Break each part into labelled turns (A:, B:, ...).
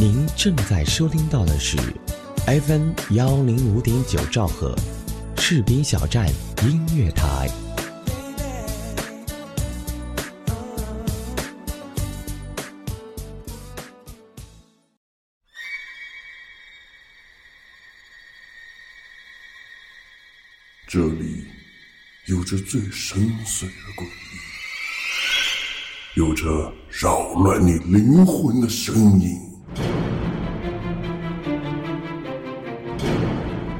A: 您正在收听到的是 FM 幺零五点九兆赫，士兵小站音乐台。
B: 这里有着最深邃的诡异，有着扰乱你灵魂的声音。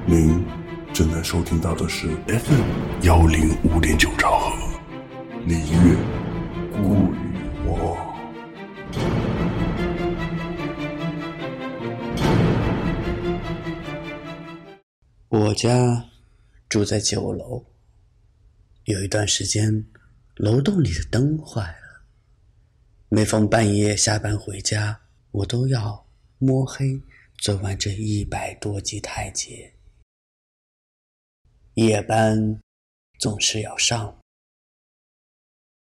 B: 您正在收听到的是 FM 幺零五点九兆赫，李月故与我。
C: 我家住在九楼，有一段时间，楼栋里的灯坏了。每逢半夜下班回家，我都要摸黑走完这一百多级台阶。夜班总是要上，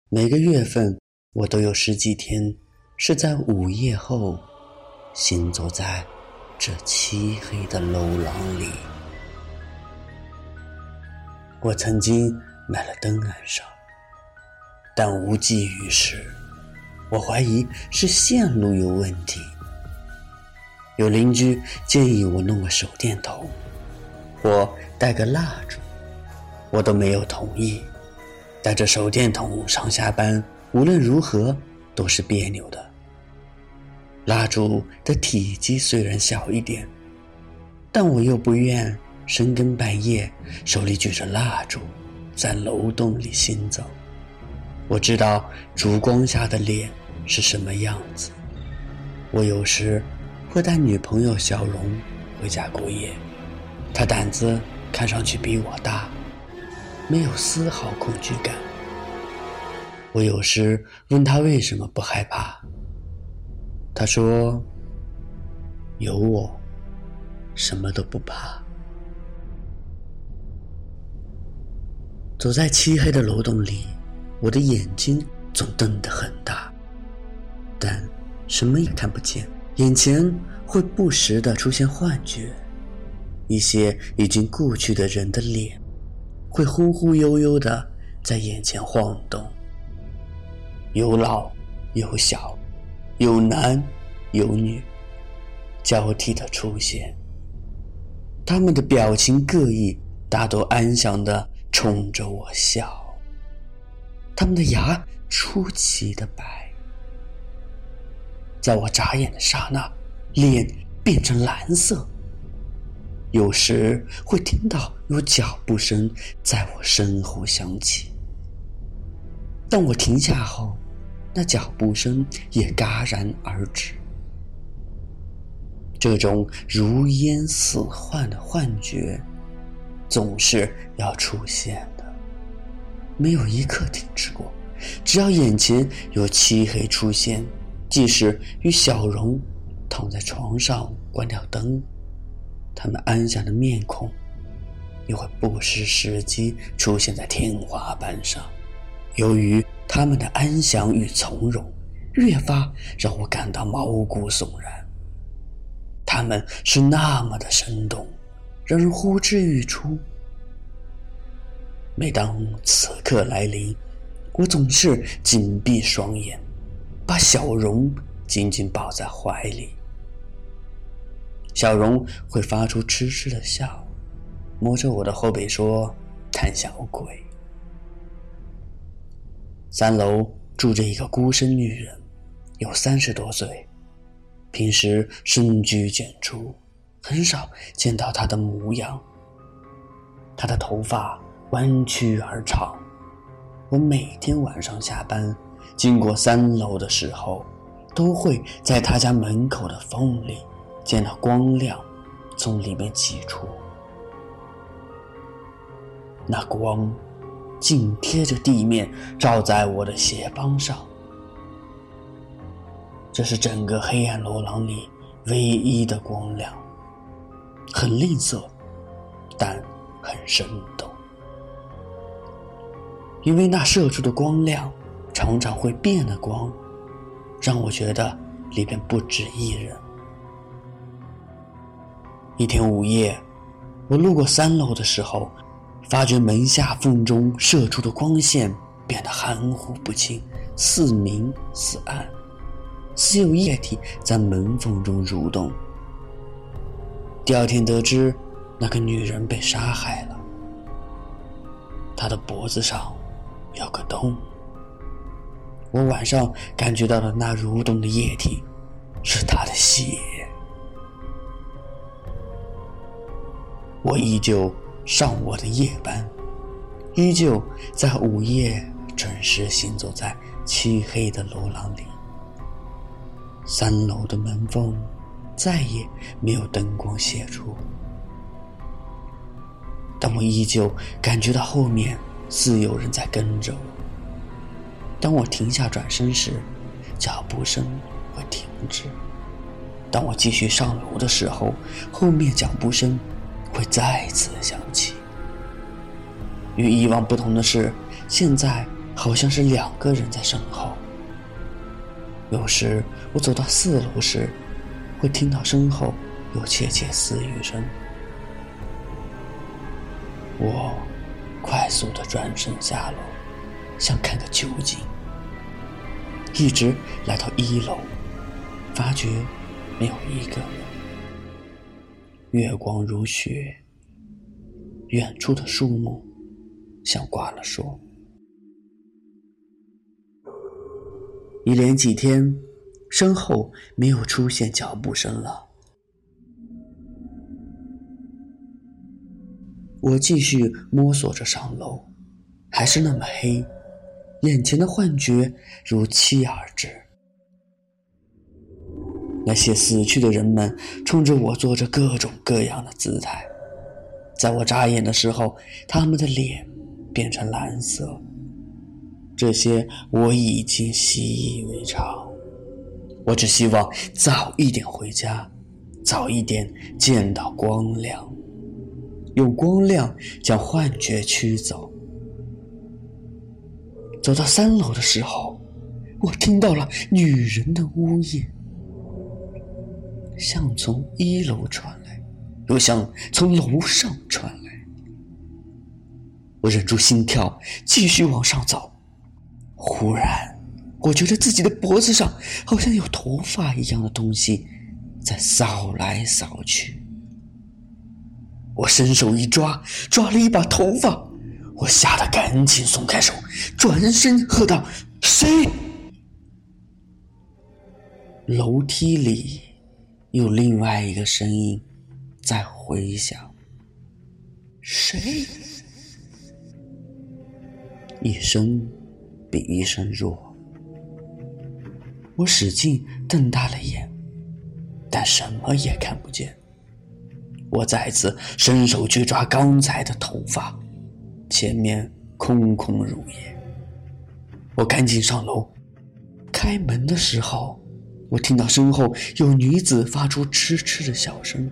C: 每个月份我都有十几天是在午夜后行走在这漆黑的楼廊里。我曾经买了灯安上，但无济于事。我怀疑是线路有问题。有邻居建议我弄个手电筒，或带个蜡烛，我都没有同意。带着手电筒上下班，无论如何都是别扭的。蜡烛的体积虽然小一点，但我又不愿。深更半夜，手里举着蜡烛，在楼洞里行走。我知道烛光下的脸是什么样子。我有时会带女朋友小荣回家过夜，她胆子看上去比我大，没有丝毫恐惧感。我有时问她为什么不害怕，她说：“有我，什么都不怕。”走在漆黑的楼洞里，我的眼睛总瞪得很大，但什么也看不见。眼前会不时的出现幻觉，一些已经故去的人的脸，会忽忽悠悠的在眼前晃动。有老有小，有男有女，交替的出现。他们的表情各异，大都安详的。冲着我笑，他们的牙出奇的白，在我眨眼的刹那，脸变成蓝色。有时会听到有脚步声在我身后响起，当我停下后，那脚步声也戛然而止。这种如烟似幻的幻觉。总是要出现，没有一刻停止过。只要眼前有漆黑出现，即使与小荣躺在床上关掉灯，他们安详的面孔也会不失时机出现在天花板上。由于他们的安详与从容，越发让我感到毛骨悚然。他们是那么的生动。让人呼之欲出。每当此刻来临，我总是紧闭双眼，把小荣紧紧抱在怀里。小荣会发出痴痴的笑，摸着我的后背说：“贪小鬼。”三楼住着一个孤身女人，有三十多岁，平时深居简出。很少见到她的模样。她的头发弯曲而长。我每天晚上下班经过三楼的时候，都会在他家门口的缝里见到光亮从里面挤出。那光紧贴着地面，照在我的鞋帮上。这是整个黑暗楼廊里唯一的光亮。很吝啬，但很生动。因为那射出的光亮常常会变得光，让我觉得里边不止一人。一天午夜，我路过三楼的时候，发觉门下缝中射出的光线变得含糊不清，似明似暗，似有液体在门缝中蠕动。第二天得知，那个女人被杀害了，她的脖子上有个洞。我晚上感觉到的那蠕动的液体，是他的血。我依旧上我的夜班，依旧在午夜准时行走在漆黑的楼廊里。三楼的门缝再也没有灯光泄出，但我依旧感觉到后面似有人在跟着我。当我停下转身时，脚步声会停止；当我继续上楼的时候，后面脚步声。会再次响起。与以往不同的是，现在好像是两个人在身后。有时我走到四楼时，会听到身后有窃窃私语声。我快速的转身下楼，想看个究竟。一直来到一楼，发觉没有一个人。月光如雪，远处的树木像挂了霜。一连几天，身后没有出现脚步声了。我继续摸索着上楼，还是那么黑，眼前的幻觉如期而至。那些死去的人们冲着我做着各种各样的姿态，在我眨眼的时候，他们的脸变成蓝色。这些我已经习以为常。我只希望早一点回家，早一点见到光亮，用光亮将幻觉驱走。走到三楼的时候，我听到了女人的呜咽。像从一楼传来，又像从楼上传来。我忍住心跳，继续往上走。忽然，我觉得自己的脖子上好像有头发一样的东西在扫来扫去。我伸手一抓，抓了一把头发。我吓得赶紧松开手，转身喝道：“谁？”楼梯里。有另外一个声音在回响，谁？一声比一声弱。我使劲瞪大了眼，但什么也看不见。我再次伸手去抓刚才的头发，前面空空如也。我赶紧上楼，开门的时候。我听到身后有女子发出痴痴的笑声，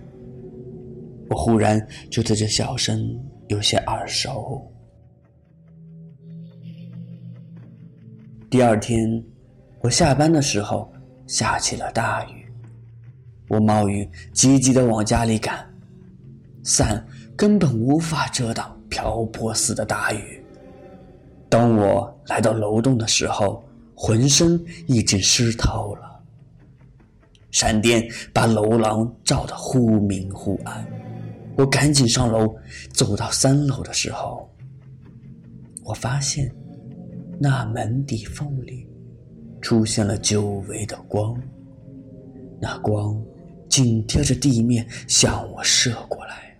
C: 我忽然觉得这笑声有些耳熟。第二天，我下班的时候下起了大雨，我冒雨急急的往家里赶，伞根本无法遮挡瓢泼似的大雨。当我来到楼栋的时候，浑身已经湿透了。闪电把楼廊照得忽明忽暗，我赶紧上楼。走到三楼的时候，我发现那门底缝里出现了久违的光，那光紧贴着地面向我射过来。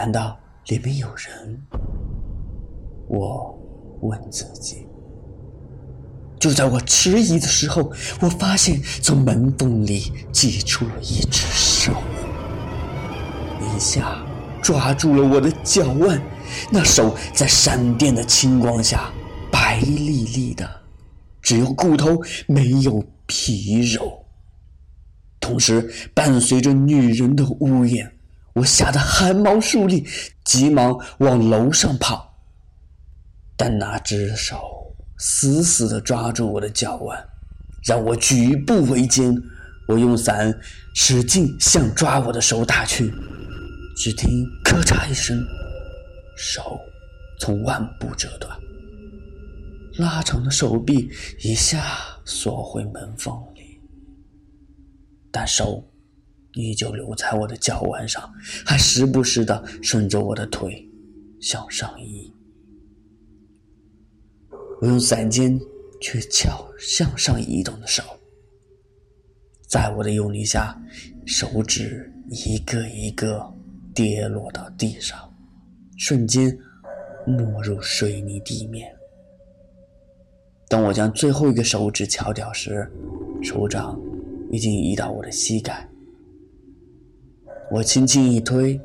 C: 难道里面有人？我问自己。就在我迟疑的时候，我发现从门缝里挤出了一只手，一下抓住了我的脚腕。那手在闪电的青光下白丽丽的，只有骨头没有皮肉。同时伴随着女人的呜咽，我吓得汗毛竖立，急忙往楼上跑。但那只手。死死的抓住我的脚腕，让我举步维艰，我用伞使劲向抓我的手打去，只听咔嚓一声，手从腕部折断，拉长的手臂一下缩回门缝里，但手依旧留在我的脚腕上，还时不时的顺着我的腿向上移。我用伞尖去敲向上移动的手，在我的用力下，手指一个一个跌落到地上，瞬间没入水泥地面。当我将最后一个手指敲掉时，手掌已经移到我的膝盖。我轻轻一推，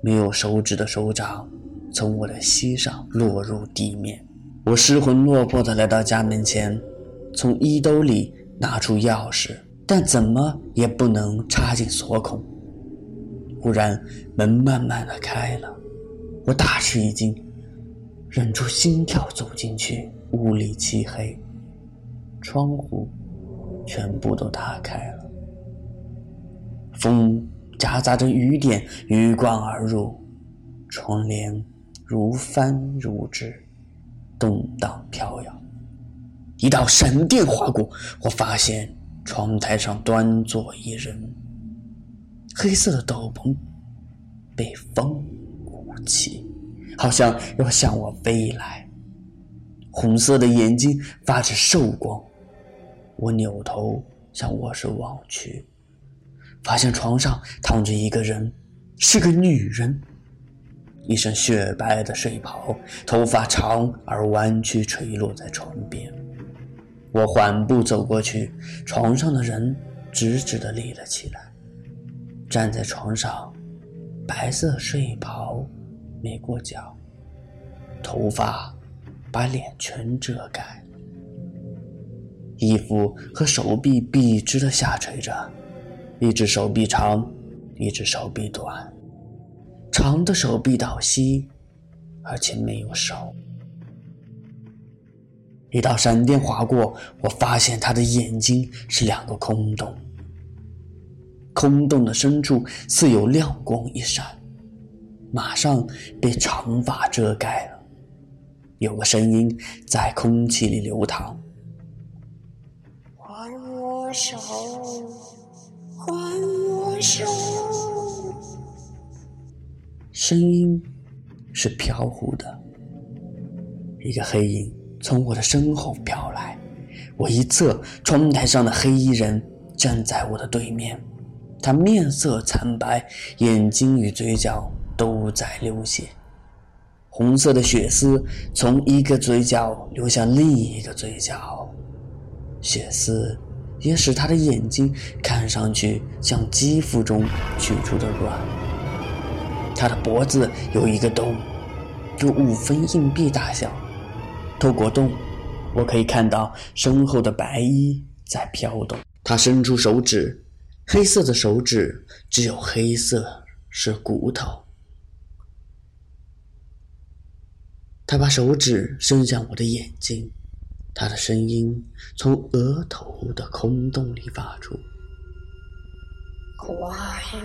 C: 没有手指的手掌从我的膝上落入地面。我失魂落魄地来到家门前，从衣兜里拿出钥匙，但怎么也不能插进锁孔。忽然，门慢慢的开了，我大吃一惊，忍住心跳走进去。屋里漆黑，窗户全部都打开了，风。夹杂着雨点鱼贯而入，窗帘如帆如纸，动荡飘摇。一道闪电划过，我发现窗台上端坐一人，黑色的斗篷被风鼓起，好像要向我飞来。红色的眼睛发着兽光，我扭头向卧室望去。发现床上躺着一个人，是个女人，一身雪白的睡袍，头发长而弯曲垂落在床边。我缓步走过去，床上的人直直的立了起来，站在床上，白色睡袍没过脚，头发把脸全遮盖，衣服和手臂笔直的下垂着。一只手臂长，一只手臂短，长的手臂倒吸，而且没有手。一道闪电划过，我发现他的眼睛是两个空洞，空洞的深处似有亮光一闪，马上被长发遮盖了。有个声音在空气里流淌：“
D: 还我手。”还我手！
C: 声音是飘忽的，一个黑影从我的身后飘来。我一侧，窗台上的黑衣人站在我的对面，他面色惨白，眼睛与嘴角都在流血，红色的血丝从一个嘴角流向另一个嘴角，血丝。也使他的眼睛看上去像肌肤中取出的卵。他的脖子有一个洞，有五分硬币大小。透过洞，我可以看到身后的白衣在飘动。他伸出手指，黑色的手指只有黑色，是骨头。他把手指伸向我的眼睛。他的声音从额头的空洞里发出：“
D: 快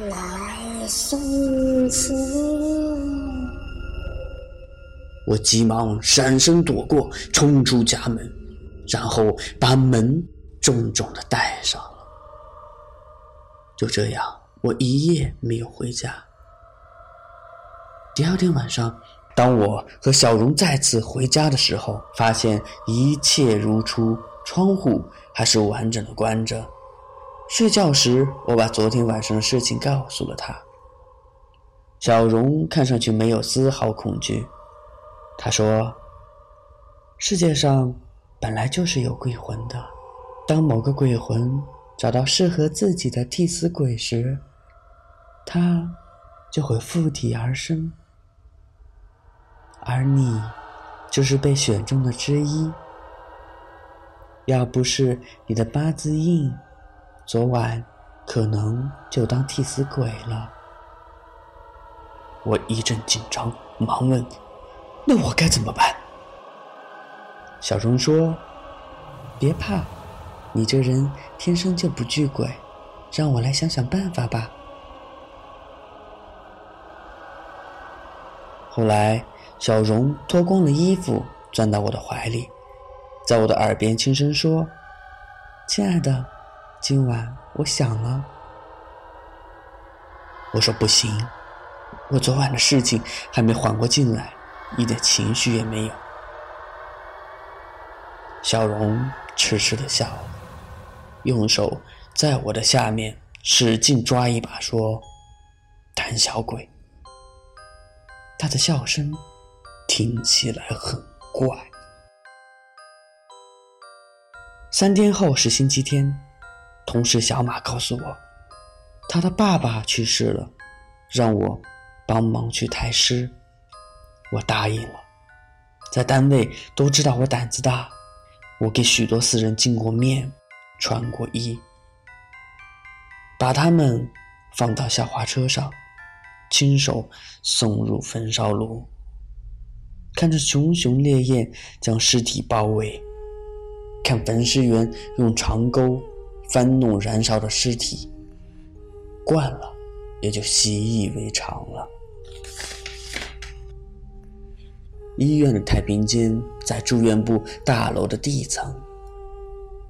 D: 来送死！”
C: 我急忙闪身躲过，冲出家门，然后把门重重的带上了。就这样，我一夜没有回家。第二天晚上。当我和小荣再次回家的时候，发现一切如初，窗户还是完整的关着。睡觉时，我把昨天晚上的事情告诉了他。小荣看上去没有丝毫恐惧。他说：“世界上本来就是有鬼魂的，当某个鬼魂找到适合自己的替死鬼时，他就会附体而生。”而你，就是被选中的之一。要不是你的八字硬，昨晚可能就当替死鬼了。我一阵紧张，忙问：“那我该怎么办？”小钟说：“别怕，你这人天生就不惧鬼，让我来想想办法吧。后来，小荣脱光了衣服，钻到我的怀里，在我的耳边轻声说：“亲爱的，今晚我想了。”我说：“不行，我昨晚的事情还没缓过劲来，一点情绪也没有。”小荣痴痴的笑，用手在我的下面使劲抓一把，说：“胆小鬼。”他的笑声听起来很怪。三天后是星期天，同事小马告诉我，他的爸爸去世了，让我帮忙去抬尸。我答应了，在单位都知道我胆子大。我给许多死人进过面，穿过衣，把他们放到小花车上，亲手送入焚烧炉。看着熊熊烈焰将尸体包围，看焚尸员用长钩翻弄燃烧的尸体，惯了，也就习以为常了。医院的太平间在住院部大楼的地层，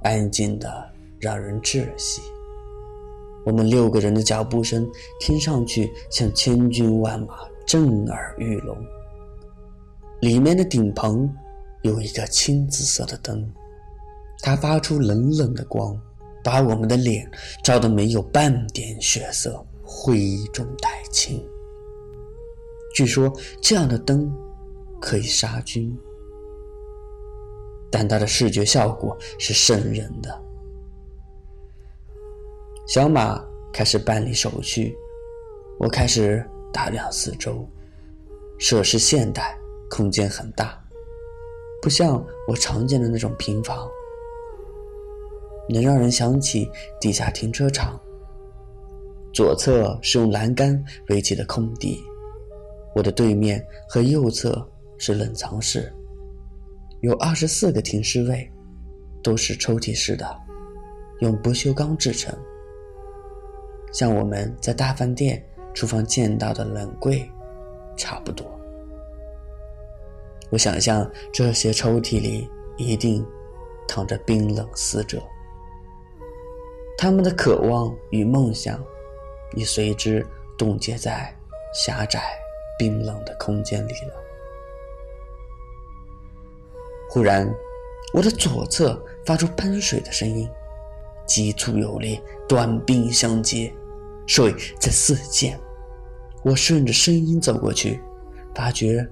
C: 安静的让人窒息。我们六个人的脚步声听上去像千军万马，震耳欲聋。里面的顶棚有一个青紫色的灯，它发出冷冷的光，把我们的脸照得没有半点血色，灰中带青。据说这样的灯。可以杀菌，但它的视觉效果是瘆人的。小马开始办理手续，我开始打量四周。设施现代，空间很大，不像我常见的那种平房，能让人想起地下停车场。左侧是用栏杆围起的空地，我的对面和右侧。是冷藏室，有二十四个停尸位，都是抽屉式的，用不锈钢制成，像我们在大饭店厨房见到的冷柜差不多。我想象这些抽屉里一定躺着冰冷死者，他们的渴望与梦想已随之冻结在狭窄冰冷的空间里了。忽然，我的左侧发出喷水的声音，急促有力，短兵相接，水在四溅。我顺着声音走过去，发觉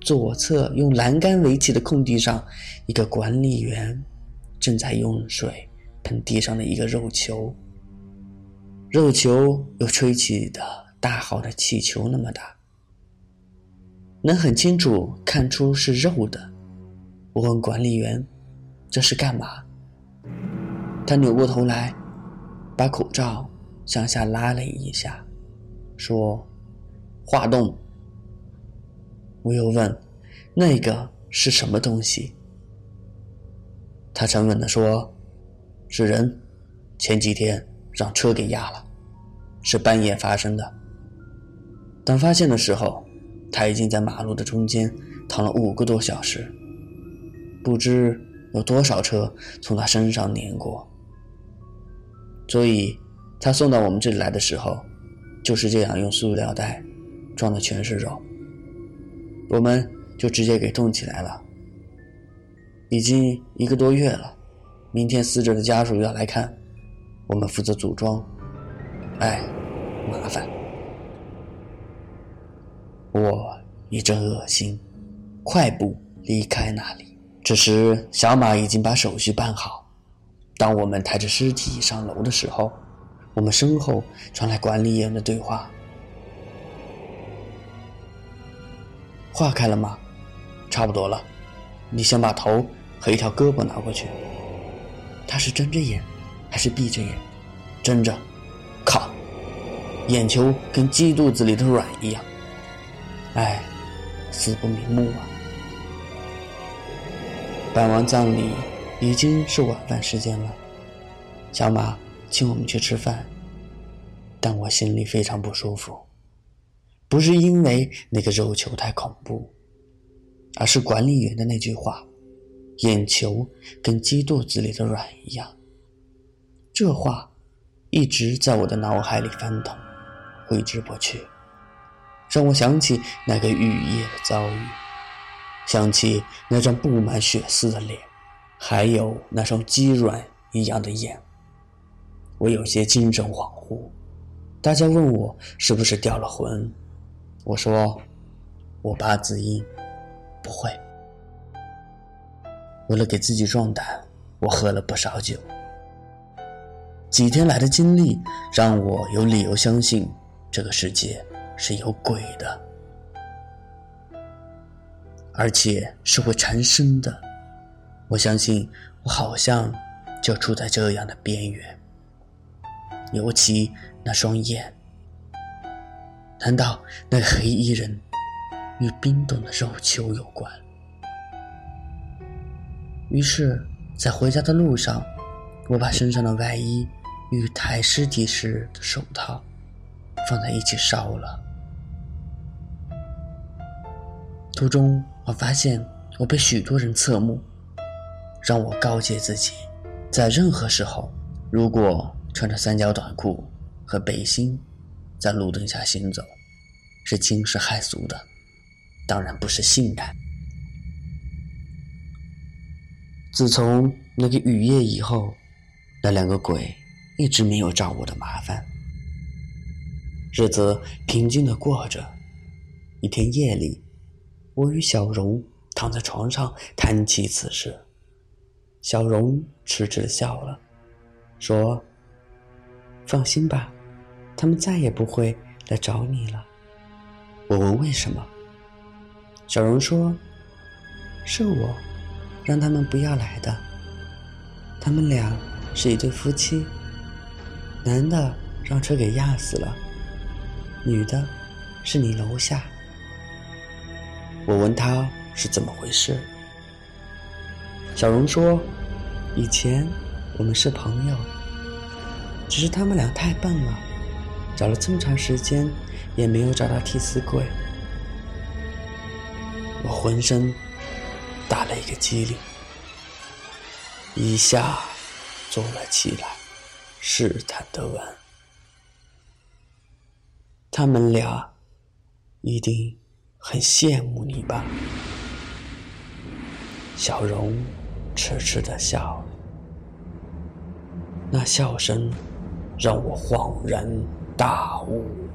C: 左侧用栏杆围起的空地上，一个管理员正在用水喷地上的一个肉球。肉球有吹起的大号的气球那么大，能很清楚看出是肉的。我问管理员：“这是干嘛？”他扭过头来，把口罩向下拉了一下，说：“化冻。”我又问：“那个是什么东西？”他沉稳地说：“是人，前几天让车给压了，是半夜发生的。等发现的时候，他已经在马路的中间躺了五个多小时。”不知有多少车从他身上碾过，所以他送到我们这里来的时候，就是这样用塑料袋装的全是肉，我们就直接给冻起来了。已经一个多月了，明天死者的家属要来看，我们负责组装，哎，麻烦。我一阵恶心，快步离开那里。这时，小马已经把手续办好。当我们抬着尸体上楼的时候，我们身后传来管理员的对话：“化开了吗？差不多了。你先把头和一条胳膊拿过去。他是睁着眼，还是闭着眼？睁着。靠，眼球跟鸡肚子里的卵一样。哎，死不瞑目啊！”办完葬礼，已经是晚饭时间了。小马请我们去吃饭，但我心里非常不舒服，不是因为那个肉球太恐怖，而是管理员的那句话：“眼球跟鸡肚子里的卵一样。”这话一直在我的脑海里翻腾，挥之不去，让我想起那个雨夜的遭遇，想起那张布满血丝的脸，还有那双鸡卵一样的眼。我有些精神恍惚。大家问我是不是掉了魂，我说我八字硬，不会。为了给自己壮胆，我喝了不少酒。几天来的经历让我有理由相信这个世界是有鬼的，而且是会缠身的。我相信我好像就处在这样的边缘，尤其。那双眼，难道那个黑衣人与冰冻的肉球有关？于是，在回家的路上，我把身上的外衣与抬尸体时的手套放在一起烧了。途中，我发现我被许多人侧目，让我告诫自己，在任何时候，如果穿着三角短裤。和背心在路灯下行走，是惊世骇俗的，当然不是性感。自从那个雨夜以后，那两个鬼一直没有找我的麻烦，日子平静的过着。一天夜里，我与小荣躺在床上谈起此事，小荣痴痴的笑了，说：“放心吧。”他们再也不会来找你了。我问为什么，小荣说：“是我让他们不要来的。他们俩是一对夫妻，男的让车给压死了，女的是你楼下。”我问他是怎么回事，小荣说：“以前我们是朋友，只是他们俩太笨了。”找了这么长时间，也没有找到替死鬼。我浑身打了一个激灵，一下坐了起来，试探的问：“他们俩一定很羡慕你吧？”小荣痴痴的笑，那笑声让我恍然。大悟。